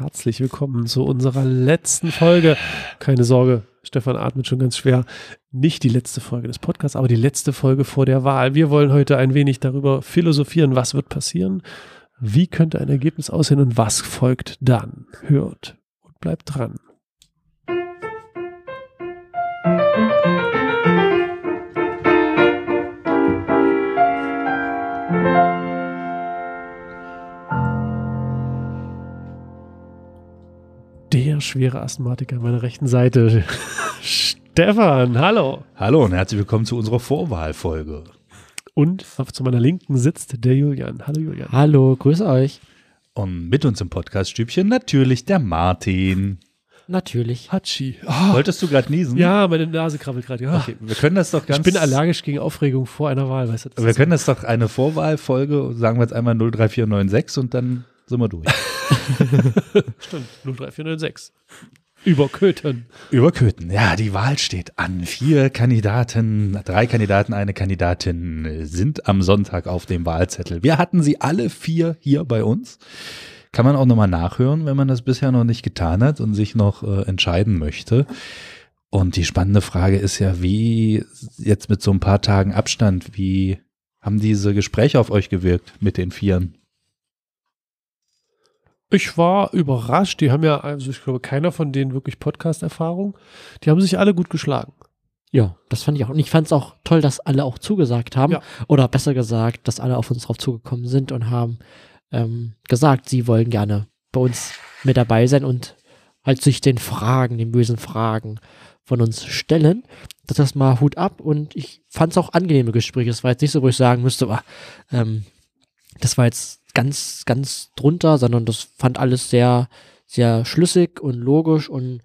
herzlich willkommen zu unserer letzten Folge. Keine Sorge, Stefan atmet schon ganz schwer. Nicht die letzte Folge des Podcasts, aber die letzte Folge vor der Wahl. Wir wollen heute ein wenig darüber philosophieren, was wird passieren, wie könnte ein Ergebnis aussehen und was folgt dann. Hört und bleibt dran. der schwere Asthmatiker an meiner rechten Seite. Stefan, hallo. Hallo und herzlich willkommen zu unserer Vorwahlfolge. Und zu meiner Linken sitzt der Julian. Hallo Julian. Hallo, grüße euch. Und mit uns im Podcaststübchen natürlich der Martin. Natürlich. Hatschi. Oh. Wolltest du gerade niesen? Ja, meine Nase krabbelt gerade. Ja. Okay, wir können das doch ganz. Ich bin allergisch gegen Aufregung vor einer Wahl, weißt du? Wir können das doch eine Vorwahlfolge, sagen wir jetzt einmal 03496 und dann sind wir durch. Stimmt, 03406. Über Köthen. Über Köthen, ja, die Wahl steht an. Vier Kandidaten, drei Kandidaten, eine Kandidatin sind am Sonntag auf dem Wahlzettel. Wir hatten sie alle vier hier bei uns. Kann man auch nochmal nachhören, wenn man das bisher noch nicht getan hat und sich noch äh, entscheiden möchte. Und die spannende Frage ist ja, wie jetzt mit so ein paar Tagen Abstand, wie haben diese Gespräche auf euch gewirkt mit den Vieren? Ich war überrascht. Die haben ja, also ich glaube, keiner von denen wirklich Podcast-Erfahrung. Die haben sich alle gut geschlagen. Ja, das fand ich auch. Und ich fand es auch toll, dass alle auch zugesagt haben. Ja. Oder besser gesagt, dass alle auf uns drauf zugekommen sind und haben ähm, gesagt, sie wollen gerne bei uns mit dabei sein und halt sich den Fragen, den bösen Fragen von uns stellen. Das ist mal Hut ab und ich fand es auch angenehme Gespräche. Es war jetzt nicht so, wo ich sagen müsste, aber, ähm, das war jetzt ganz, ganz drunter, sondern das fand alles sehr, sehr schlüssig und logisch und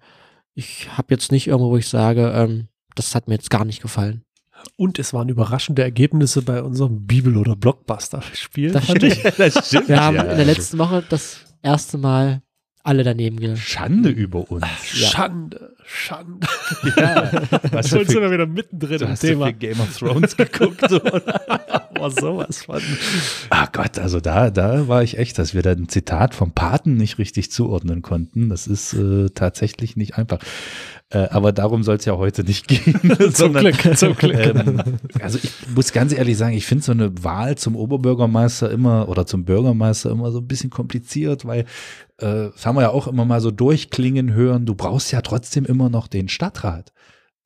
ich habe jetzt nicht irgendwo, wo ich sage, ähm, das hat mir jetzt gar nicht gefallen. Und es waren überraschende Ergebnisse bei unserem Bibel- oder Blockbuster-Spiel. Das stimmt. das stimmt. Wir haben ja, in der letzten Woche das erste Mal alle daneben gehen. Schande über uns. Ja. Schande, Schande. Ja, was Schon sind wir wieder mittendrin du im hast Thema. Du Game of Thrones geguckt, Boah, sowas von. Ah Gott, also da, da war ich echt, dass wir da ein Zitat vom Paten nicht richtig zuordnen konnten. Das ist äh, tatsächlich nicht einfach. Äh, aber darum soll es ja heute nicht gehen. zum sondern, Glück, zum Glück. Ähm, also ich muss ganz ehrlich sagen, ich finde so eine Wahl zum Oberbürgermeister immer oder zum Bürgermeister immer so ein bisschen kompliziert, weil äh, das haben wir ja auch immer mal so durchklingen hören, du brauchst ja trotzdem immer noch den Stadtrat.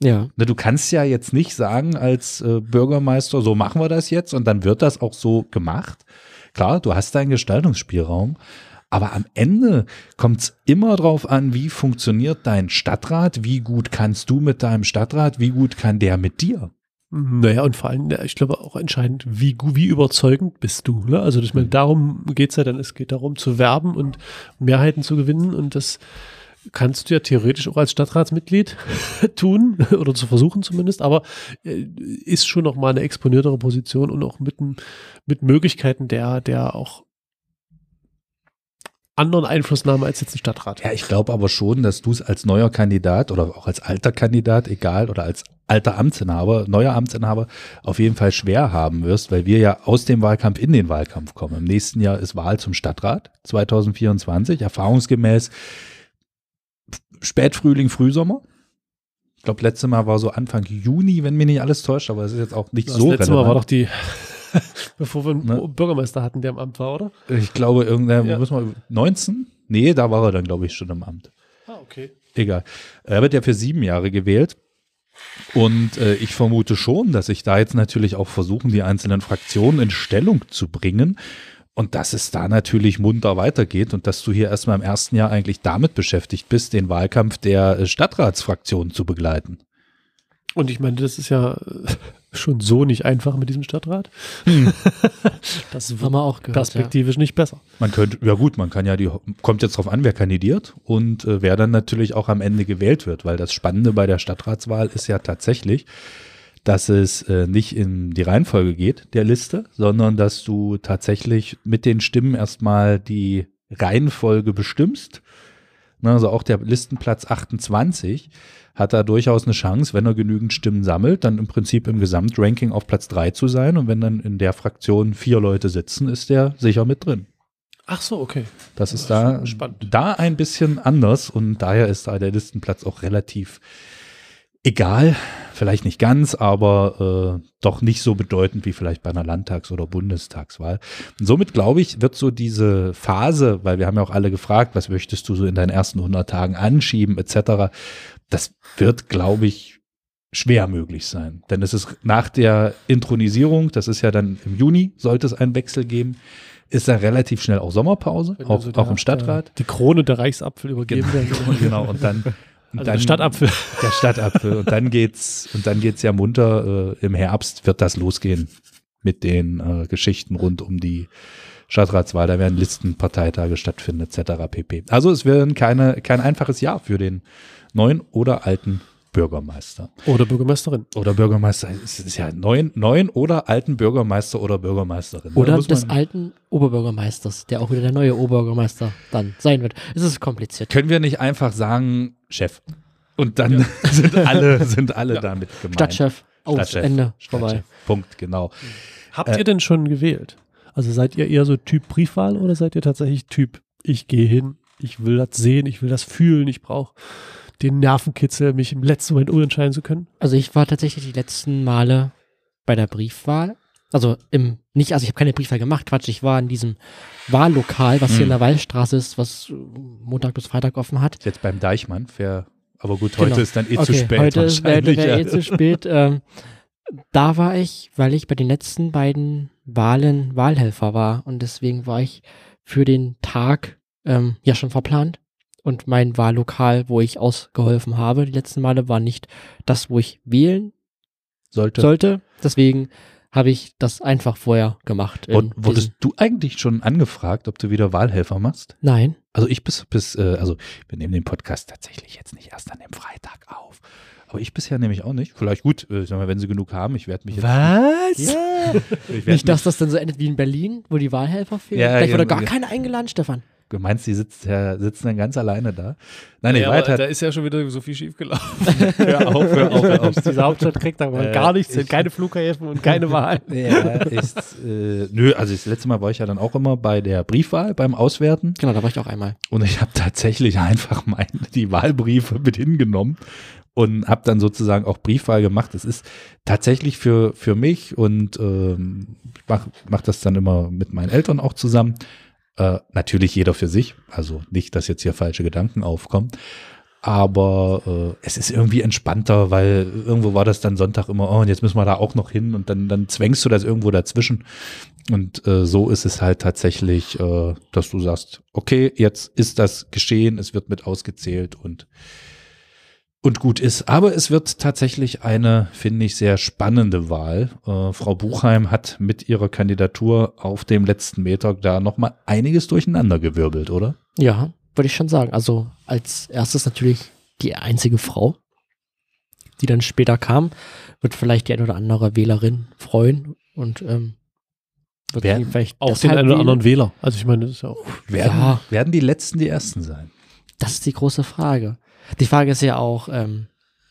Ja. Ne, du kannst ja jetzt nicht sagen als äh, Bürgermeister, so machen wir das jetzt und dann wird das auch so gemacht. Klar, du hast deinen Gestaltungsspielraum, aber am Ende kommt es immer darauf an, wie funktioniert dein Stadtrat, wie gut kannst du mit deinem Stadtrat, wie gut kann der mit dir. Naja, und vor allem, ich glaube auch entscheidend, wie, wie überzeugend bist du. Ne? Also ich meine, darum geht es ja dann, es geht darum zu werben und Mehrheiten zu gewinnen und das kannst du ja theoretisch auch als Stadtratsmitglied tun oder zu versuchen zumindest, aber äh, ist schon noch mal eine exponiertere Position und auch mit, mit Möglichkeiten der, der auch anderen Einflussnahme als jetzt ein Stadtrat. Ja, ich glaube aber schon, dass du es als neuer Kandidat oder auch als alter Kandidat, egal, oder als alter Amtsinhaber, neuer Amtsinhaber, auf jeden Fall schwer haben wirst, weil wir ja aus dem Wahlkampf in den Wahlkampf kommen. Im nächsten Jahr ist Wahl zum Stadtrat 2024, erfahrungsgemäß Spätfrühling, Frühsommer. Ich glaube, letztes Mal war so Anfang Juni, wenn mich nicht alles täuscht, aber es ist jetzt auch nicht das so. Das letzte relevant. Mal war doch die Bevor wir einen ne? Bürgermeister hatten, der im Amt war, oder? Ich glaube, irgendein, ja. muss man, 19? Nee, da war er dann, glaube ich, schon im Amt. Ah, okay. Egal. Er wird ja für sieben Jahre gewählt. Und äh, ich vermute schon, dass sich da jetzt natürlich auch versuchen, die einzelnen Fraktionen in Stellung zu bringen. Und dass es da natürlich munter weitergeht und dass du hier erstmal im ersten Jahr eigentlich damit beschäftigt bist, den Wahlkampf der äh, Stadtratsfraktion zu begleiten. Und ich meine, das ist ja schon so nicht einfach mit diesem Stadtrat. Hm. Das haben wir auch gehört, perspektivisch ja. nicht besser. Man könnte, ja gut, man kann ja die, kommt jetzt drauf an, wer kandidiert und äh, wer dann natürlich auch am Ende gewählt wird, weil das Spannende bei der Stadtratswahl ist ja tatsächlich, dass es äh, nicht in die Reihenfolge geht der Liste, sondern dass du tatsächlich mit den Stimmen erstmal die Reihenfolge bestimmst. Also auch der Listenplatz 28 hat er durchaus eine Chance, wenn er genügend Stimmen sammelt, dann im Prinzip im Gesamtranking auf Platz 3 zu sein. Und wenn dann in der Fraktion vier Leute sitzen, ist der sicher mit drin. Ach so, okay. Das ist da, Spannend. da ein bisschen anders und daher ist da der Listenplatz auch relativ egal. Vielleicht nicht ganz, aber äh, doch nicht so bedeutend wie vielleicht bei einer Landtags- oder Bundestagswahl. Und somit glaube ich, wird so diese Phase, weil wir haben ja auch alle gefragt, was möchtest du so in deinen ersten 100 Tagen anschieben etc. Das wird, glaube ich, schwer möglich sein. Denn es ist nach der Intronisierung, das ist ja dann im Juni, sollte es einen Wechsel geben, ist dann relativ schnell auch Sommerpause, auch, also der- auch im Stadtrat. Die Krone der Reichsapfel übergeben werden. Genau, genau. Und dann, Also dann der Stadtapfel. der Stadtapfel. Und dann geht's, und dann geht's ja munter. Äh, Im Herbst wird das losgehen mit den äh, Geschichten rund um die Stadtratswahl. Da werden Listenparteitage stattfinden, etc. pp. Also es wird keine, kein einfaches Jahr für den neuen oder alten Bürgermeister. Oder Bürgermeisterin. Oder Bürgermeister, es ist ja neuen, neuen oder alten Bürgermeister oder Bürgermeisterin. Oder des alten Oberbürgermeisters, der auch wieder der neue Oberbürgermeister dann sein wird. Es ist kompliziert. Können wir nicht einfach sagen, Chef? Und dann sind alle, sind alle damit gemeint. Stadtchef, aus, Stadtchef, Ende, Stadtchef. vorbei. Punkt, genau. Habt Äh, ihr denn schon gewählt? Also seid ihr eher so Typ Briefwahl oder seid ihr tatsächlich Typ, ich gehe hin, ich will das sehen, ich will das fühlen, ich brauche den Nervenkitzel, mich im letzten Moment umentscheiden zu können? Also ich war tatsächlich die letzten Male bei der Briefwahl. Also im, nicht, also ich habe keine Briefwahl gemacht, Quatsch, ich war in diesem Wahllokal, was hier Hm. in der Wallstraße ist, was Montag bis Freitag offen hat. Jetzt beim Deichmann, fair, aber gut, heute Genau. ist dann eh okay, zu spät. heute ist- wäre wahrscheinlich, wär eh zu spät. Ähm, da war ich, weil ich bei den letzten beiden Wahlen Wahlhelfer war und deswegen war ich für den Tag ähm, ja schon verplant. Und mein Wahllokal, wo ich ausgeholfen habe, die letzten Male, war nicht das, wo ich wählen Sollte. sollte. Deswegen habe ich das einfach vorher gemacht. Und wurdest du eigentlich schon angefragt, ob du wieder Wahlhelfer machst? Nein. Also ich bis, bis äh, also wir nehmen den Podcast tatsächlich jetzt nicht erst an dem Freitag auf. Aber ich bisher nämlich auch nicht. Vielleicht gut, äh, mal, wenn sie genug haben, ich werde mich jetzt. Was? Ja. Ich werd Nicht, dass das dann so endet wie in Berlin, wo die Wahlhelfer fehlen. Ja, Vielleicht wurde genau. gar keiner eingeladen, Stefan. Du meinst, die sitzt, ja, sitzen dann ganz alleine da? Nein, ich Ja, halt, da ist ja schon wieder so viel schief gelaufen. hör auf, hör auf, hör auf. Diese Hauptstadt kriegt da Äh, gar nichts, ich- hin, keine Flughäfen und keine Wahl. Ja, ist, äh, nö, also das letzte Mal war ich ja dann auch immer bei der Briefwahl, beim Auswerten. Genau, da war ich auch einmal. Und ich habe tatsächlich einfach meine, die Wahlbriefe mit hingenommen und habe dann sozusagen auch Briefwahl gemacht. Es ist tatsächlich für, für mich und ähm, ich mache mach das dann immer mit meinen Eltern auch zusammen. Äh, natürlich jeder für sich, also nicht, dass jetzt hier falsche Gedanken aufkommen. Aber äh, es ist irgendwie entspannter, weil irgendwo war das dann Sonntag immer, oh, und jetzt müssen wir da auch noch hin und dann, dann zwängst du das irgendwo dazwischen. Und äh, so ist es halt tatsächlich, äh, dass du sagst, okay, jetzt ist das geschehen, es wird mit ausgezählt und, und gut ist. Aber es wird tatsächlich eine, finde ich, sehr spannende Wahl. Äh, Frau Buchheim hat mit ihrer Kandidatur auf dem letzten Meter da nochmal einiges durcheinandergewirbelt, oder? Ja, würde ich schon sagen. Also als erstes natürlich die einzige Frau, die dann später kam, wird vielleicht die ein oder andere Wählerin freuen und ähm, wird Wer- sie vielleicht Auch den einen oder anderen Wähler. Also ich meine, das ist ja auch. Werden, Ja. werden die Letzten die Ersten sein? Das ist die große Frage. Die Frage ist ja auch, ähm,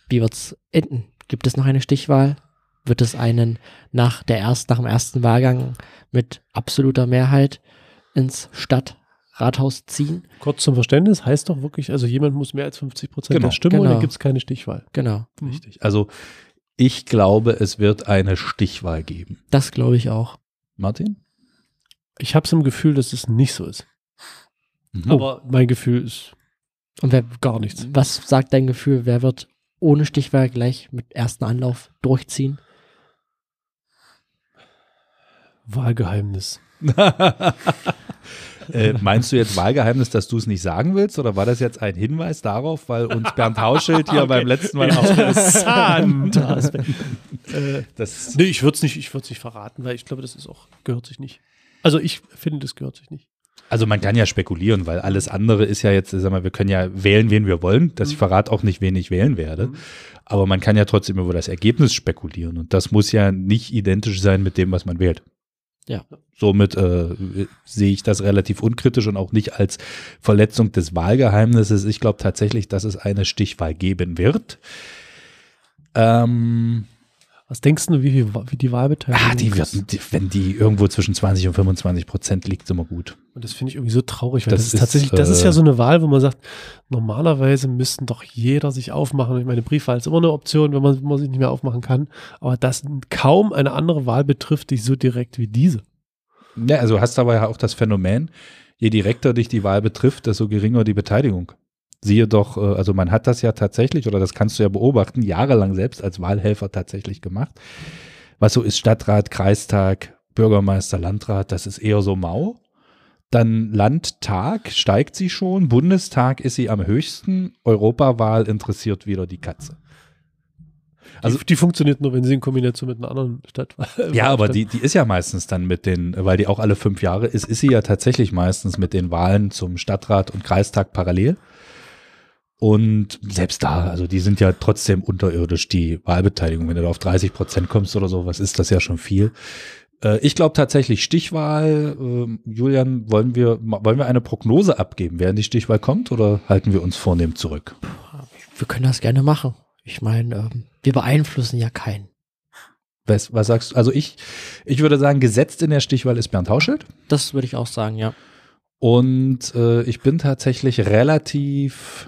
wie wird's enden? Gibt es noch eine Stichwahl? Wird es einen nach der ersten, nach dem ersten Wahlgang mit absoluter Mehrheit ins Stadtrathaus ziehen? Kurz zum Verständnis heißt doch wirklich, also jemand muss mehr als 50 Prozent Genau, der Stimme und genau. dann gibt es keine Stichwahl. Genau, Richtig. Also ich glaube, es wird eine Stichwahl geben. das glaube ich auch. Martin? Ich habe so ein Gefühl, dass es nicht so ist. Mhm. Aber mein Gefühl ist Und wer, gar nichts. was sagt dein Gefühl, wer wird ohne Stichwahl gleich mit ersten Anlauf durchziehen? Wahlgeheimnis. äh, meinst du jetzt Wahlgeheimnis, dass du es nicht sagen willst? Oder war das jetzt ein Hinweis darauf, weil uns Bernd Hauschild hier beim letzten Mal auch Interessant. äh, das nee, ich würde es nicht, ich nicht verraten, weil ich glaube, das ist auch, gehört sich nicht. Also ich finde, das gehört sich nicht. Also man kann ja spekulieren, weil alles andere ist ja jetzt, sag mal, wir können ja wählen, wen wir wollen. Das ich verrate auch nicht, wen ich wählen werde. Aber man kann ja trotzdem über das Ergebnis spekulieren. Und das muss ja nicht identisch sein mit dem, was man wählt. Ja. Somit äh, sehe ich das relativ unkritisch und auch nicht als Verletzung des Wahlgeheimnisses. Ich glaube tatsächlich, dass es eine Stichwahl geben wird. Ähm, Was denkst du, wie, viel, wie die Wahlbeteiligung Ah, die ist? wird, die, wenn die irgendwo zwischen 20 und 25 Prozent liegt, ist immer gut. Und das finde ich irgendwie so traurig, weil Das das, ist ist, tatsächlich, das ist äh, ja so eine Wahl, wo man sagt, normalerweise müssten doch jeder sich aufmachen. Ich meine, Briefwahl ist immer eine Option, wenn man, wenn man sich nicht mehr aufmachen kann. Aber dass kaum eine andere Wahl betrifft dich so direkt wie diese. Ja, also hast aber ja auch das Phänomen, je direkter dich die Wahl betrifft, desto geringer die Beteiligung. Siehe doch, äh, also man hat das ja tatsächlich, oder das kannst du ja beobachten, jahrelang selbst als Wahlhelfer tatsächlich gemacht. Was so ist Stadtrat, Kreistag, Bürgermeister, Landrat, das ist eher so mau. Dann Landtag steigt sie schon, Bundestag ist sie am höchsten, Europawahl interessiert wieder die Katze. Also Also- die, die funktioniert nur, wenn sie in Kombination mit einer anderen Stadt. Ja, aber die, die ist ja meistens dann mit den, weil die auch alle fünf Jahre ist, ist sie ja tatsächlich meistens mit den Wahlen zum Stadtrat und Kreistag parallel. Und selbst da, also die sind ja trotzdem unterirdisch, die Wahlbeteiligung. Wenn du da auf 30 Prozent kommst oder so, was ist das ja schon viel. Äh, Ich glaube tatsächlich Stichwahl. Ähm, Julian, wollen wir, wollen wir eine Prognose abgeben, während die Stichwahl kommt oder halten wir uns vornehm zurück? Wir können das gerne machen. Ich meine, ähm, wir beeinflussen ja keinen. Was, was sagst du? Also ich, ich würde sagen, gesetzt in der Stichwahl ist Bernd Hauschild. Das würde ich auch sagen, ja. Und äh, ich bin tatsächlich relativ.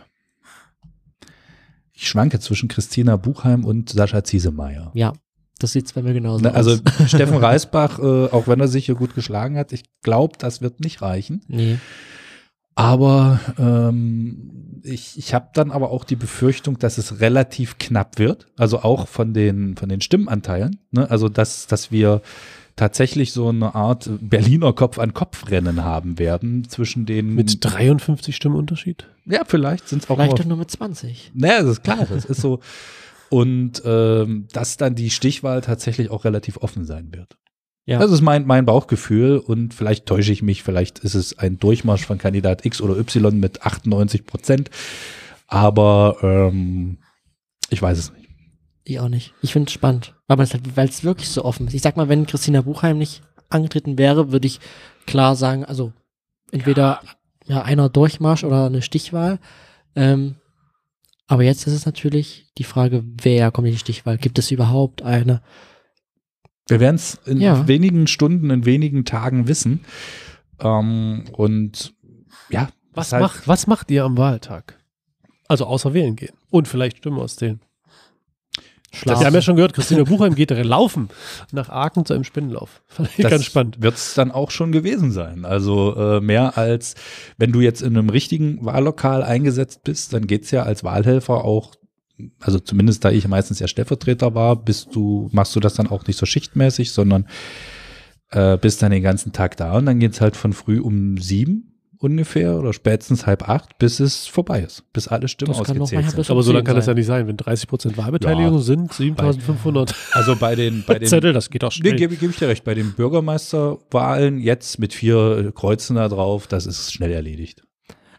Ich schwanke zwischen Christina Buchheim und Sascha Ziesemeyer. Ja, das sieht bei mir genauso Ne, Also aus. Steffen Reisbach, äh, auch wenn er sich hier gut geschlagen hat, ich glaube, das wird nicht reichen. Nee. Aber ähm, ich, ich habe dann aber auch die Befürchtung, dass es relativ knapp wird. Also auch von den, von den Stimmenanteilen. Ne? Also dass, dass wir tatsächlich so eine Art Berliner Kopf-an-Kopf-Rennen haben werden zwischen den. mit 53 Stimmen Unterschied. ja, vielleicht sind es auch Vielleicht nur doch nur mit 20. naja, das ist klar, das ist so. Und ähm, dass dann die Stichwahl tatsächlich auch relativ offen sein wird. Ja. Das ist mein, mein Bauchgefühl und vielleicht täusche ich mich, vielleicht ist es ein Durchmarsch von Kandidat X oder Y mit 98 Prozent. Aber ähm, ich weiß es nicht. Ich auch nicht. Ich finde es spannend. Aber es halt, weil es wirklich so offen ist. Ich sag mal, wenn Christina Buchheim nicht angetreten wäre, würde ich klar sagen, also entweder ja. einer Durchmarsch oder eine Stichwahl. Ähm, aber jetzt ist es natürlich die Frage, wer kommt in die Stichwahl? Gibt es überhaupt eine? Wir werden es in Ja. wenigen Stunden, in wenigen Tagen wissen. Ähm, und ja, Was, halt- macht, was macht ihr am Wahltag? Also außer wählen gehen. Und vielleicht Stimmen auszählen. Schlafen. Wir haben ja schon gehört, Christina Buchheim geht laufen nach Aachen zu einem Spinnenlauf. Fand ich ganz spannend. Wird es dann auch schon gewesen sein. Also äh, mehr als, wenn du jetzt in einem richtigen Wahllokal eingesetzt bist, dann geht's ja als Wahlhelfer auch, also zumindest da ich meistens ja Stellvertreter war, bist du, machst du das dann auch nicht so schichtmäßig, sondern äh, bist dann den ganzen Tag da und dann geht's halt von früh um sieben ungefähr oder spätestens halb acht, bis es vorbei ist, bis alle Stimmen Das ausgezählt sind. Aber so lange kann das ja sein. nicht sein. Wenn 30 Prozent Wahlbeteiligung Ja. sind, 7500 Also bei den, bei den Zettel, das geht Nee, schnell. gebe geb ich dir recht. Bei den Bürgermeisterwahlen jetzt mit vier Kreuzen da drauf, das ist schnell erledigt.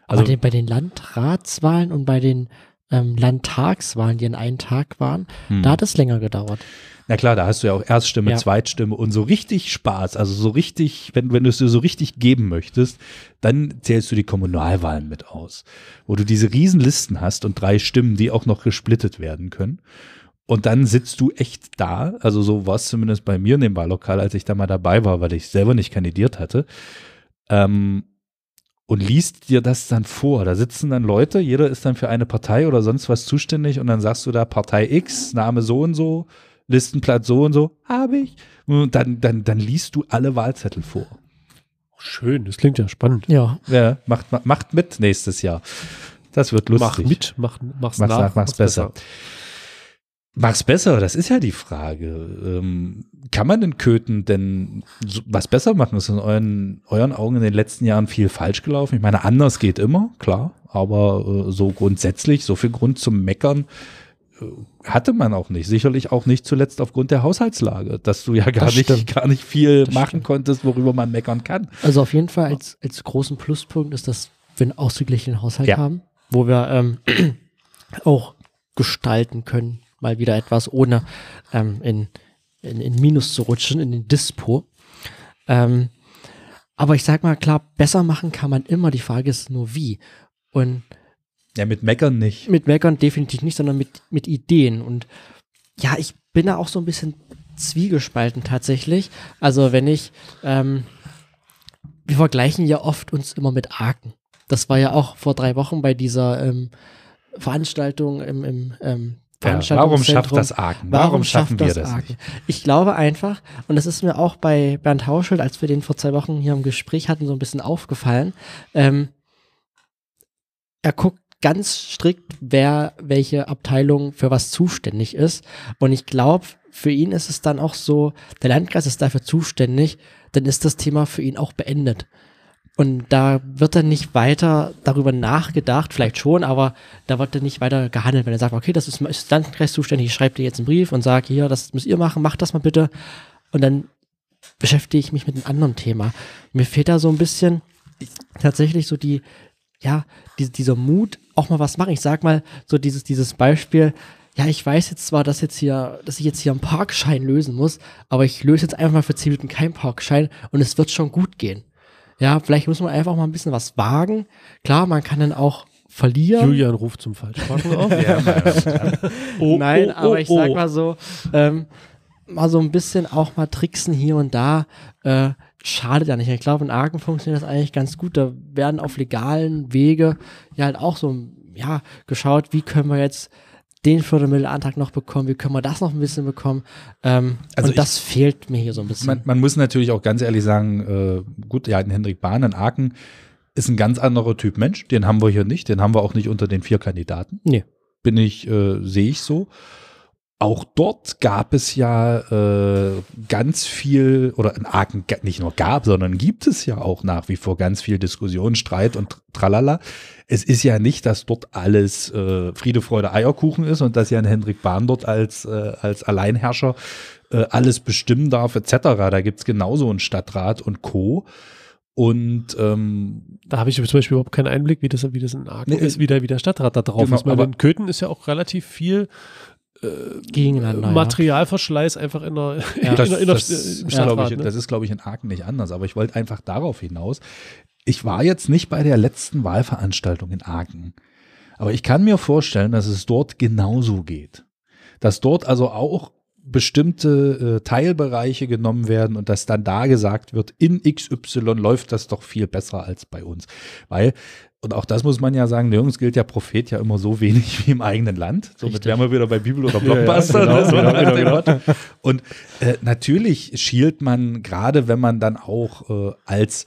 Aber Also- den, bei den Landratswahlen und bei den ähm, Landtagswahlen, die an einem Tag waren, Hm. da hat es länger gedauert. Na klar, da hast du ja auch Erststimme, Ja. Zweitstimme und so richtig Spaß. Also so richtig, wenn, wenn du es dir so richtig geben möchtest, dann zählst du die Kommunalwahlen mit aus, wo du diese riesen Listen hast und drei Stimmen, die auch noch gesplittet werden können. Und dann sitzt du echt da, also so war es zumindest bei mir in dem Wahllokal, als ich da mal dabei war, weil ich selber nicht kandidiert hatte. Ähm, und liest dir das dann vor. Da sitzen dann Leute, jeder ist dann für eine Partei oder sonst was zuständig und dann sagst du da Partei X, Name so und so, Listenplatz so und so, habe ich. Und dann, dann, dann liest du alle Wahlzettel vor. Schön, das klingt ja spannend. Ja, Ja, macht, ma- macht mit nächstes Jahr. Das wird lustig. Mach mit, mach, mach's, Mach's nach, nach, mach's besser. Mach's besser, das ist ja die Frage. Ähm, kann man den Köthen denn so, was besser machen? Ist in euren, euren Augen in den letzten Jahren viel falsch gelaufen? Ich meine, anders geht immer, klar, aber äh, so grundsätzlich, so viel Grund zum Meckern äh, hatte man auch nicht. Sicherlich auch nicht zuletzt aufgrund der Haushaltslage, dass du ja gar, Das nicht, gar nicht viel Das machen stimmt. konntest, worüber man meckern kann. also auf jeden Fall als, als großen Pluspunkt ist, dass wir einen ausgeglichenen Haushalt Ja. haben, wo wir ähm, auch gestalten können, mal wieder etwas, ohne ähm, in, in, in Minus zu rutschen, in den Dispo. Ähm, aber ich sag mal, klar, besser machen kann man immer. Die Frage ist nur wie. Und Ja, mit Meckern nicht. mit Meckern definitiv nicht, sondern mit, mit Ideen. Und ja, ich bin da auch so ein bisschen zwiegespalten tatsächlich. Also wenn ich, ähm, wir vergleichen ja oft uns immer mit Arken. Das war ja auch vor drei Wochen bei dieser ähm, Veranstaltung im, im ähm, ja, warum schafft das Arken? Warum, warum schaffen wir das, Arken? Nicht? Ich glaube einfach, und das ist mir auch bei Bernd Hauschelt, als wir den vor zwei Wochen hier im Gespräch hatten, so ein bisschen aufgefallen. Ähm, er guckt ganz strikt, wer welche Abteilung für was zuständig ist. Und ich glaube, für ihn ist es dann auch so, der Landkreis ist dafür zuständig, dann ist das Thema für ihn auch beendet. Und da wird dann nicht weiter darüber nachgedacht, vielleicht schon, aber da wird dann nicht weiter gehandelt, wenn er sagt, okay, das ist, ist Landkreis zuständig, ich schreibe dir jetzt einen Brief und sage, hier, das müsst ihr machen, macht das mal bitte. Und dann beschäftige ich mich mit einem anderen Thema. Mir fehlt da so ein bisschen tatsächlich so die, ja, die, dieser Mut, auch mal was machen. Ich sag mal, so dieses, dieses Beispiel, ja, ich weiß jetzt zwar, dass jetzt hier, dass ich jetzt hier einen Parkschein lösen muss, aber ich löse jetzt einfach mal für 10 Minuten keinen Parkschein und es wird schon gut gehen. Ja, vielleicht muss man einfach mal ein bisschen was wagen. Klar, man kann dann auch verlieren. Julian ruft zum Falschparken auf. ja, oh, Nein, oh, aber oh, ich sag oh. mal so, ähm, mal so ein bisschen auch mal tricksen hier und da, äh, schadet ja nicht. Ich glaube, in Arken funktioniert das eigentlich ganz gut. Da werden auf legalen Wege ja halt auch so, ja, geschaut, wie können wir jetzt den Fördermittelantrag noch bekommen, wie können wir das noch ein bisschen bekommen. Ähm, also und ich, das fehlt mir hier so ein bisschen. Man, man, muss natürlich auch ganz ehrlich sagen, äh, gut, ja, Hendrik Bahn in Aachen ist ein ganz anderer Typ Mensch. Den haben wir hier nicht. Den haben wir auch nicht unter den vier Kandidaten. Nee. Bin ich, äh, sehe ich so. Auch dort gab es ja äh, ganz viel, oder in Aachen nicht nur gab, sondern gibt es ja auch nach wie vor ganz viel Diskussion, Streit und tralala. Es ist ja nicht, dass dort alles äh, Friede, Freude, Eierkuchen ist und dass ja ein Hendrik Bahn dort als, äh, als Alleinherrscher äh, alles bestimmen darf, etc. Da gibt's genauso einen Stadtrat und Co. Und ähm, da habe ich zum Beispiel überhaupt keinen Einblick, wie das, wie das in Aachen nee, ist, wie der, wie der Stadtrat da drauf genau, ist. Weil in Köthen ist ja auch relativ viel gegeneinander. Materialverschleiß ja. einfach in der, ja, das, in der, in der das, Stadtrat, ich, ne? das ist, glaube ich, in Aachen nicht anders. Aber ich wollte einfach darauf hinaus. Ich war jetzt nicht bei der letzten Wahlveranstaltung in Aachen. Aber ich kann mir vorstellen, dass es dort genauso geht. Dass dort also auch bestimmte äh, Teilbereiche genommen werden und dass dann da gesagt wird, in XY läuft das doch viel besser als bei uns. Weil und auch das muss man ja sagen, nirgends gilt ja Prophet ja immer so wenig wie im eigenen Land. Somit wären wir wieder bei Bibel oder Blockbuster. ja, ja, genau, genau, genau, genau. Und äh, natürlich schielt man, gerade wenn man dann auch äh, als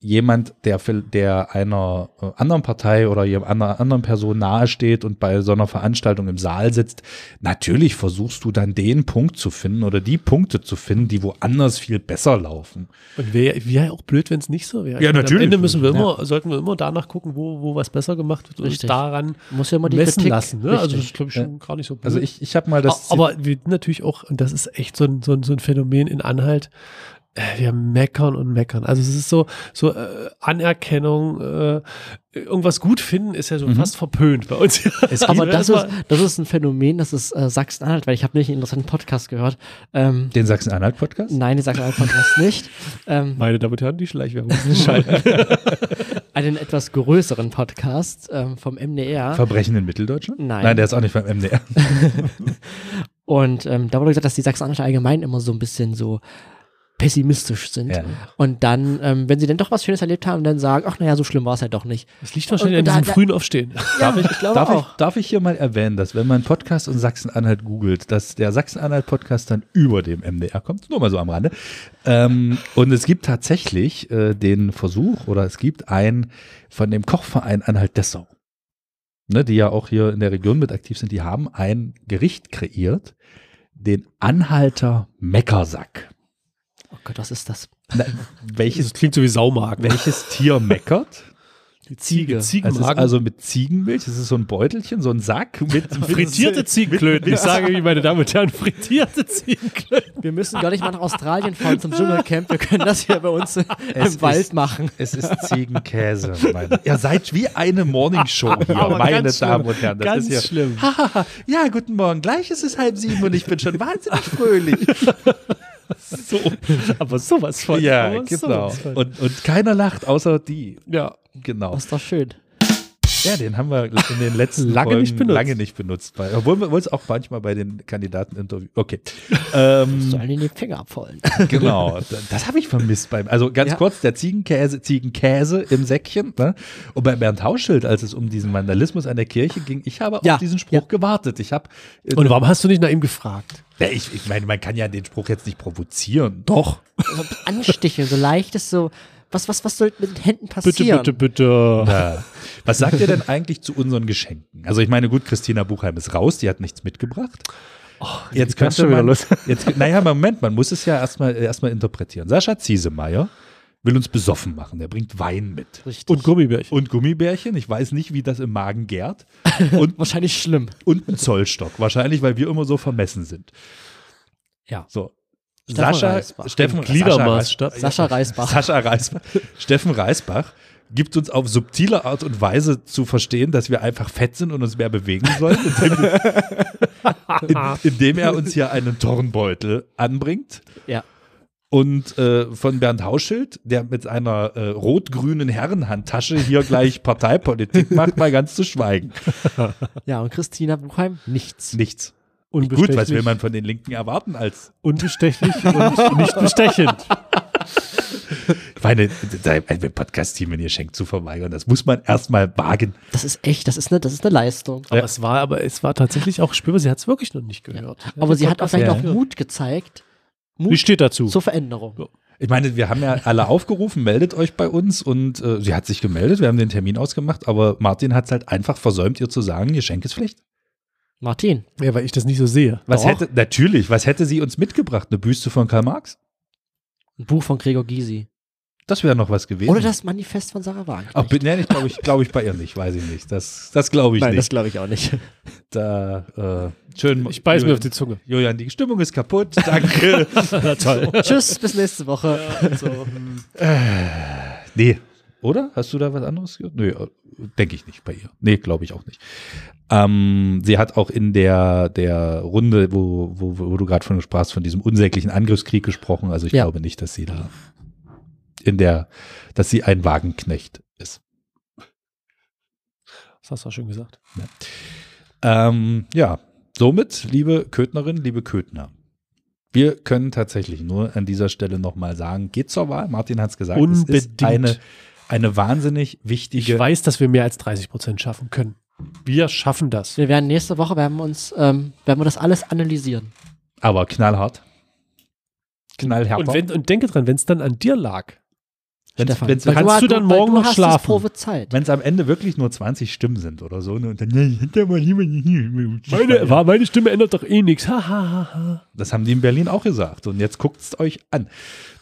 jemand, der, der einer äh, anderen Partei oder einer anderen Person nahesteht und bei so einer Veranstaltung im Saal sitzt, natürlich versuchst du dann den Punkt zu finden oder die Punkte zu finden, die woanders viel besser laufen. Und wäre wär auch blöd, wenn es nicht so wäre. Ja, natürlich. Am Ende müssen wir immer, ja. sollten wir immer danach gucken, wo, wo was besser gemacht wird und daran Muss ja immer die messen Kritik. lassen. Ne? Also das glaube ich schon ja. gar nicht so blöd. Also ich, ich habe mal das. Aber wir natürlich auch, und das ist echt so ein, so ein, so ein Phänomen in Anhalt, wir meckern und meckern. Also es ist so, so äh, Anerkennung, äh, irgendwas gut finden, ist ja so mhm. fast verpönt bei uns. Aber das ist, das ist ein Phänomen, das ist äh, Sachsen-Anhalt, weil ich habe nicht einen interessanten Podcast gehört. Ähm, den Sachsen-Anhalt-Podcast? Nein, den Sachsen-Anhalt-Podcast nicht. Ähm, Meine Damen und Herren, die Schleichwerbung einen etwas größeren Podcast ähm, vom MDR. Verbrechen in Mitteldeutschland? Nein. Nein, der ist auch nicht beim MDR. und ähm, da wurde gesagt, dass die Sachsen-Anhalt allgemein immer so ein bisschen so pessimistisch sind. Ja. Und dann, ähm, wenn sie dann doch was Schönes erlebt haben, dann sagen, ach naja, so schlimm war es halt doch nicht. Das liegt wahrscheinlich und, an diesem da, frühen Aufstehen. Ja, darf, ich, ich darf, ich, darf ich hier mal erwähnen, dass wenn man Podcast und Sachsen-Anhalt googelt, dass der Sachsen-Anhalt-Podcast dann über dem MDR kommt, nur mal so am Rande. Ähm, und es gibt tatsächlich äh, den Versuch oder es gibt einen von dem Kochverein Anhalt-Dessau, ne, die ja auch hier in der Region mit aktiv sind, die haben ein Gericht kreiert, den Anhalter Meckersack. Oh Gott, was ist das? Na, welches, das klingt so wie Saumarkt. Welches Tier meckert? Die Ziege. Ziegenmagen. Es ist also mit Ziegenmilch, das ist so ein Beutelchen, so ein Sack mit frittierte Ziegenklöten. Ich sage, wie meine Damen und Herren, frittierte Ziegenklöten. Wir müssen gar nicht mal nach Australien fahren zum Dschungelcamp. Wir können das hier bei uns im es Wald ist, machen. Es ist Ziegenkäse. Meine. Ihr seid wie eine Morningshow hier, Aber meine Damen und Herren. Das ganz ist hier, schlimm. ja, guten Morgen. Gleich ist es halb sieben und ich bin schon wahnsinnig fröhlich. so, aber sowas von. Ja, genau. Von. Und, und keiner lacht, außer die. Ja, genau. Das ist doch schön. Ja, den haben wir in den letzten Lange Folgen nicht benutzt. lange nicht benutzt. Weil, obwohl wir es auch manchmal bei den Kandidateninterviews. Okay. Ähm, Sollen die Finger abfallen. genau. Das, das habe ich vermisst beim. Also ganz Ja. kurz, der Ziegenkäse, Ziegenkäse im Säckchen. Ne? Und bei Bernd Hauschild, als es um diesen Vandalismus an der Kirche ging, ich habe Ja, auf diesen Spruch ja. gewartet. Ich habe. Und warum hast du nicht nach ihm gefragt? Ja, ich, ich meine, man kann ja den Spruch jetzt nicht provozieren. Doch. So ansticheln, so leichtes, so. Was, was, was soll mit den Händen Bitte, passieren? bitte, bitte. Ja. Was sagt ihr denn eigentlich zu unseren Geschenken? Also ich meine, gut, Christina Buchheim ist raus, die hat nichts mitgebracht. jetzt geht's könnte schon man, los. jetzt, naja, Moment, man muss es ja erstmal erstmal interpretieren. Sascha Ziesemeyer will uns besoffen machen. Der bringt Wein mit. Richtig. Und Gummibärchen. Und Gummibärchen, ich weiß nicht, wie das im Magen gärt. Und, Wahrscheinlich schlimm. und ein Zollstock. Wahrscheinlich, weil wir immer so vermessen sind. Ja. So. Steffen Sascha, Reisbach. Steffen Im Gliedermaßstab. Sascha Reisbach. Sascha Reisbach, Steffen Reisbach gibt uns auf subtile Art und Weise zu verstehen, dass wir einfach fett sind und uns mehr bewegen sollen, indem, in, indem er uns hier einen Turnbeutel anbringt. Ja. Und äh, von Bernd Hauschild, der mit einer äh, rot-grünen Herrenhandtasche hier gleich Parteipolitik macht, mal ganz zu schweigen. Ja, und Christina Buchheim nichts. Nichts. Unbestechlich. Gut, was will man von den Linken erwarten als Unbestechlich und nicht bestechend. ich meine, ein Podcast-Team, wenn ihr schenkt, zu verweigern, das muss man erstmal wagen. Das ist echt, das ist eine, das ist eine Leistung. Aber es war, aber es war tatsächlich auch spürbar, sie hat es wirklich noch nicht gehört. Aber sie hat auch vielleicht Ja. auch Mut gezeigt. Wie Mut steht dazu? zur Veränderung. Ich meine, wir haben ja alle aufgerufen, meldet euch bei uns und äh, sie hat sich gemeldet, wir haben den Termin ausgemacht, aber Martin hat es halt einfach versäumt, ihr zu sagen, Geschenk ist Pflicht. Martin, Ja, weil ich das nicht so sehe. Was Doch. hätte, natürlich, was hätte sie uns mitgebracht? Eine Büste von Karl Marx? ein Buch von Gregor Gysi. Das wäre noch was gewesen. Oder das Manifest von Sarah Wagenknecht. Ach, bin- nee, ich glaube ich, glaub ich bei ihr nicht, weiß ich nicht. Das, das glaube ich Nein, das nicht. glaube ich auch nicht. Da, äh, schön. Ich beiß mir auf die Zunge. Julian, die Stimmung ist kaputt. Danke. Na toll. Tschüss, bis nächste Woche. nee. Oder? Hast du da was anderes gehört? Nö, denke ich nicht bei ihr. Nee, glaube ich auch nicht. Ähm, sie hat auch in der, der Runde, wo, wo, wo du gerade von sprachst, von diesem unsäglichen Angriffskrieg gesprochen. Also ich Ja. glaube nicht, dass sie da in der, dass sie ein Wagenknecht ist. Das hast du auch schon gesagt. Ähm, ja, somit, liebe Köthnerin, liebe Köthner, wir können tatsächlich nur an dieser Stelle nochmal sagen, geht zur Wahl. Martin hat es gesagt, es ist Unbedingt. eine, eine wahnsinnig Ich wichtige. weiß, dass wir mehr als 30 Prozent schaffen können. Wir schaffen das. Wir werden nächste Woche werden wir uns, ähm, werden wir das alles analysieren. Aber knallhart. Knallhärter. Und, wenn, und denke dran, wenn es dann an dir lag, Stefan, wenn's- kannst hast- du dann morgen du noch schlafen? Wenn es am Ende wirklich nur 20 Stimmen sind oder so, ne, und dann, meine, war, meine Stimme ändert doch eh nichts. Ha, ha, ha, ha. Das haben die in Berlin auch gesagt. Und jetzt guckt es euch an.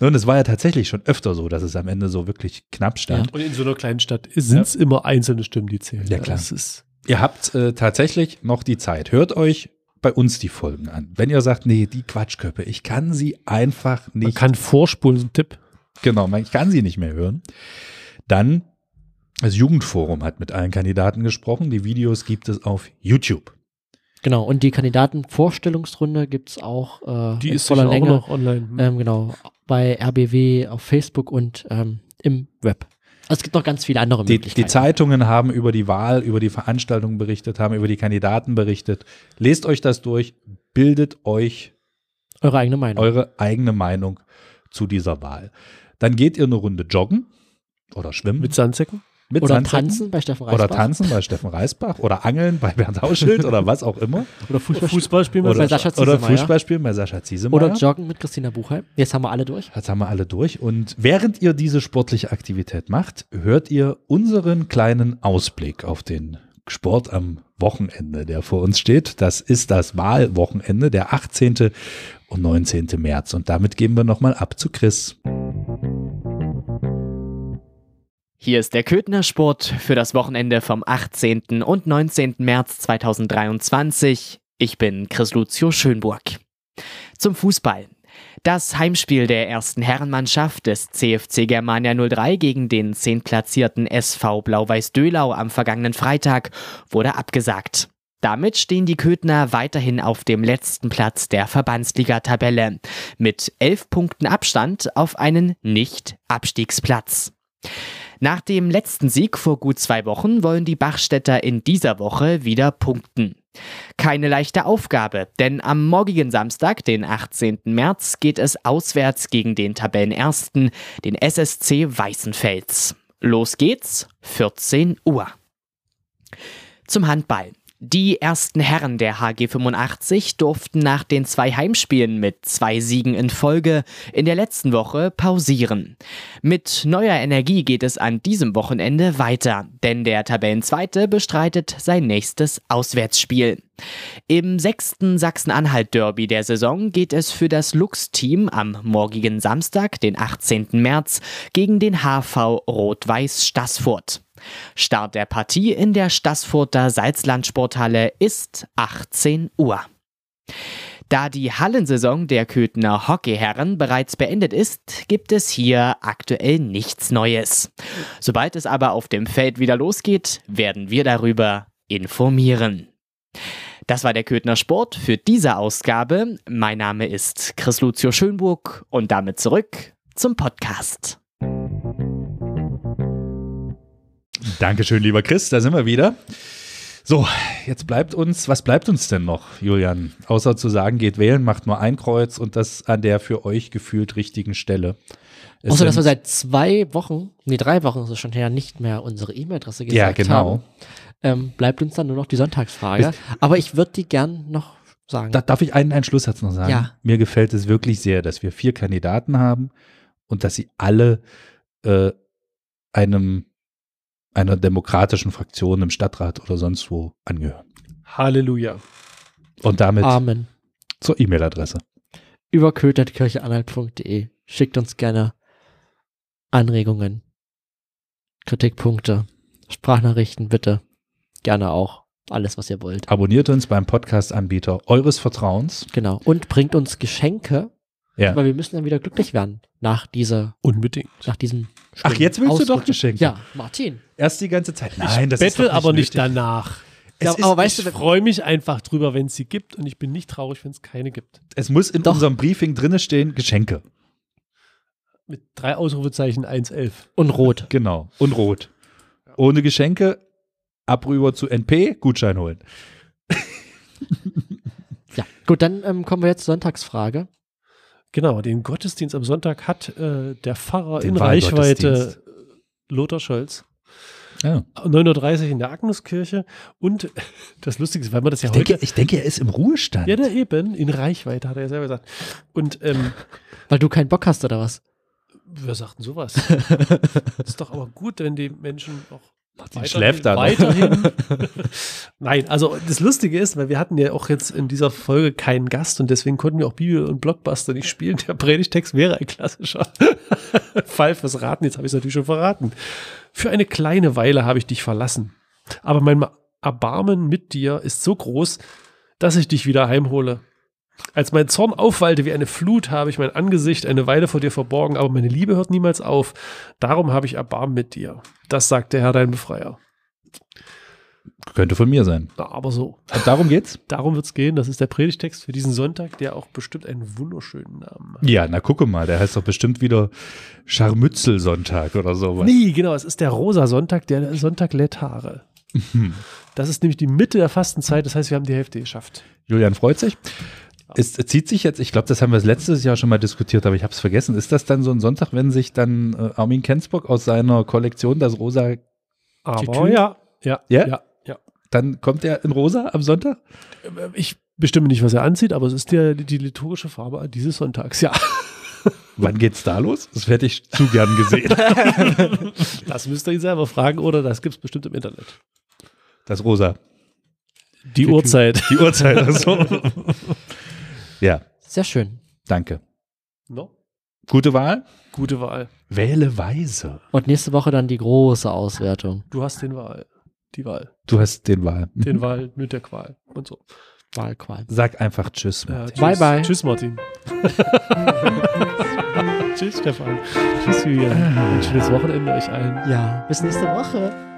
Ne, Und es war ja tatsächlich schon öfter so, dass es am Ende so wirklich knapp stand. Und in so einer kleinen Stadt sind es immer einzelne Stimmen, die zählen. Ja, klar. Das ist, Ihr habt äh, tatsächlich noch die Zeit. Hört euch bei uns die Folgen an. Wenn ihr sagt, nee, die Quatschköppe, ich kann sie einfach man nicht, kann vorspulen, so ein Tipp. Genau, man- ich kann sie nicht mehr hören, dann das Jugendforum hat mit allen Kandidaten gesprochen. Die Videos gibt es auf YouTube. Genau, und die Kandidatenvorstellungsrunde gibt es auch äh, Die in ist voller Länge. noch online. Ähm, genau, bei RBW auf Facebook und ähm, im Web. Also es gibt noch ganz viele andere Die, Möglichkeiten. die Zeitungen haben über die Wahl, über die Veranstaltung berichtet, haben über die Kandidaten berichtet. Lest euch das durch, bildet euch Eure eigene Meinung. eure eigene Meinung zu dieser Wahl. Dann geht ihr eine Runde joggen oder schwimmen Mit Sandsäcken? mit Oder Sandsäcken. tanzen bei Steffen Reisbach. Oder tanzen bei Steffen Reisbach oder angeln bei Bernd Hauschild oder was auch immer. Oder Fußball, Fußball spielen Oder, bei Sascha oder Ziesemeyer. Fußball spielen bei Sascha Ziesemeyer. Oder joggen mit Christina Buchheim. Jetzt haben wir alle durch. Das haben wir alle durch. Und während ihr diese sportliche Aktivität macht, hört ihr unseren kleinen Ausblick auf den Sport am Wochenende, der vor uns steht. Das ist das Wahlwochenende, der 18. und 19. März. Und damit geben wir nochmal ab zu Chris. Hier ist der Köthner Sport für das Wochenende vom 18. und 19. März 2023. Ich bin Chris Lucio Schönburg. Zum Fußball. Das Heimspiel der ersten Herrenmannschaft des CFC Germania 03 gegen den zehntplatzierten SV Blau-Weiß Dölau am vergangenen Freitag wurde abgesagt. Damit stehen die Köthner weiterhin auf dem letzten Platz der Verbandsliga-Tabelle mit elf Punkten Abstand auf einen Nicht-Abstiegsplatz. Nach dem letzten Sieg vor gut zwei Wochen wollen die Bachstädter in dieser Woche wieder punkten. Keine leichte Aufgabe, denn am morgigen Samstag, den 18. März, geht es auswärts gegen den Tabellenersten, den SSC Weißenfels. Los geht's, 14 Uhr. Zum Handball. Die ersten Herren der HG 85 durften nach den zwei Heimspielen mit zwei Siegen in Folge in der letzten Woche pausieren. Mit neuer Energie geht es an diesem Wochenende weiter, denn der Tabellenzweite bestreitet sein nächstes Auswärtsspiel. Im sechsten Sachsen-Anhalt-Derby der Saison geht es für das Lux-Team am morgigen Samstag, den 18. März, gegen den HV Rot-Weiß Stassfurt. Start der Partie in der Stassfurter Salzlandsporthalle ist 18 Uhr. Da die Hallensaison der Köthener Hockeyherren bereits beendet ist, gibt es hier aktuell nichts Neues. Sobald es aber auf dem Feld wieder losgeht, werden wir darüber informieren. Das war der Köthner Sport für diese Ausgabe. Mein Name ist Chris Lucio Schönburg und damit zurück zum Podcast. Dankeschön, lieber Chris, da sind wir wieder. So, jetzt bleibt uns, was bleibt uns denn noch, Julian? Außer zu sagen, geht wählen, macht nur ein Kreuz und das an der für euch gefühlt richtigen Stelle. Es Außer, dass wir seit zwei Wochen, nee, drei Wochen ist es schon her, nicht mehr unsere E-Mail-Adresse gesagt Ja, genau. haben. Ähm, bleibt uns dann nur noch die Sonntagsfrage. Aber ich würde die gern noch sagen. Da, darf ich einen, einen Schlusssatz noch sagen? Ja. Mir gefällt es wirklich sehr, dass wir vier Kandidaten haben und dass sie alle äh, einem einer demokratischen Fraktion im Stadtrat oder sonst wo angehören. Halleluja. Und damit Amen. zur E-Mail-Adresse. Über kötertkircheanhalt.de. Schickt uns gerne Anregungen, Kritikpunkte, Sprachnachrichten bitte. Gerne auch. Alles, was ihr wollt. Abonniert uns beim Podcast-Anbieter eures Vertrauens. Genau. Und bringt uns Geschenke, Ja. weil wir müssen dann wieder glücklich werden nach dieser, Unbedingt. nach diesem Ach, jetzt willst du doch. Geschenke? Ja, Martin. Erst die ganze Zeit. Nein, das ich ist bettel doch aber nicht nötig. danach. Ja, ist, aber weißt Ich du, freue mich einfach drüber, wenn es sie gibt und ich bin nicht traurig, wenn es keine gibt. es muss in Doch. unserem Briefing drinne stehen, Geschenke. Mit drei Ausrufezeichen 1.11. und rot. Genau. Und rot. Ohne Geschenke, ab rüber zu NP, Gutschein holen. Ja. Gut, dann ähm, kommen wir jetzt zur Sonntagsfrage. Genau, den Gottesdienst am Sonntag hat äh, der Pfarrer Den in Reichweite äh, Lothar Scholz. Ja. 9.30 Uhr in der Agnuskirche. Und das Lustige ist, weil man das ja Ich heute. denke, ich denke, er ist im Ruhestand. ja, da eben, in Reichweite, hat er ja selber gesagt. Und ähm, Weil du keinen Bock hast, oder was? wer sagt denn sowas? ist doch aber gut, wenn die Menschen auch Martin schläft da noch. weiterhin. Nein, also das Lustige ist, weil wir hatten ja auch jetzt in dieser Folge keinen Gast und deswegen konnten wir auch Bibel und Blockbuster nicht spielen. Der Predigtext wäre ein klassischer Fall fürs Raten. Jetzt habe ich es natürlich schon verraten. Für eine kleine Weile habe ich dich verlassen. Aber mein Erbarmen mit dir ist so groß, dass ich dich wieder heimhole. Als mein Zorn aufwallte wie eine Flut, habe ich mein Angesicht eine Weile vor dir verborgen, aber meine Liebe hört niemals auf. Darum habe ich Erbarmen mit dir. Das sagt der Herr, dein Befreier. Könnte von mir sein. Na, aber so. Und darum geht's? Darum wird es gehen. Das ist der Predigtext für diesen Sonntag, der auch bestimmt einen wunderschönen Namen hat. Ja, na gucke mal, der heißt doch bestimmt wieder Scharmützelsonntag oder sowas. Nee, genau, es ist der rosa Sonntag, der Sonntag Letare. Das ist nämlich die Mitte der Fastenzeit, das heißt, wir haben die Hälfte geschafft. Julian freut sich. Es zieht sich jetzt, ich glaube, das haben wir das letztes Jahr schon mal diskutiert, aber ich habe es vergessen. Ist das dann so ein Sonntag, wenn sich dann äh, Armin Kensburg aus seiner Kollektion das rosa, Aber ja, ja, Ja? ja, ja. dann kommt er in rosa am Sonntag? Ich bestimme nicht, was er anzieht, aber es ist der, die liturgische Farbe dieses Sonntags, ja. Wann geht's da los? Das hätte ich zu gern gesehen. Das müsst ihr ihn selber fragen oder das gibt es bestimmt im Internet. Das rosa. Die Uhrzeit. Die Uhrzeit. Also. ja, Sehr schön. danke. No? Gute Wahl. Gute Wahl. Wähle weise. Und nächste Woche dann die große Auswertung. Du hast den Wahl. Die Wahl. Du hast den Wahl. Den Wahl mit der Qual und so. Wahlqual. Sag einfach Tschüss. Ja, Martin. tschüss. Bye, bye. Tschüss, Martin. tschüss, Stefan. Tschüss, Julian. Ein schönes Wochenende euch allen. Ja, bis nächste Woche.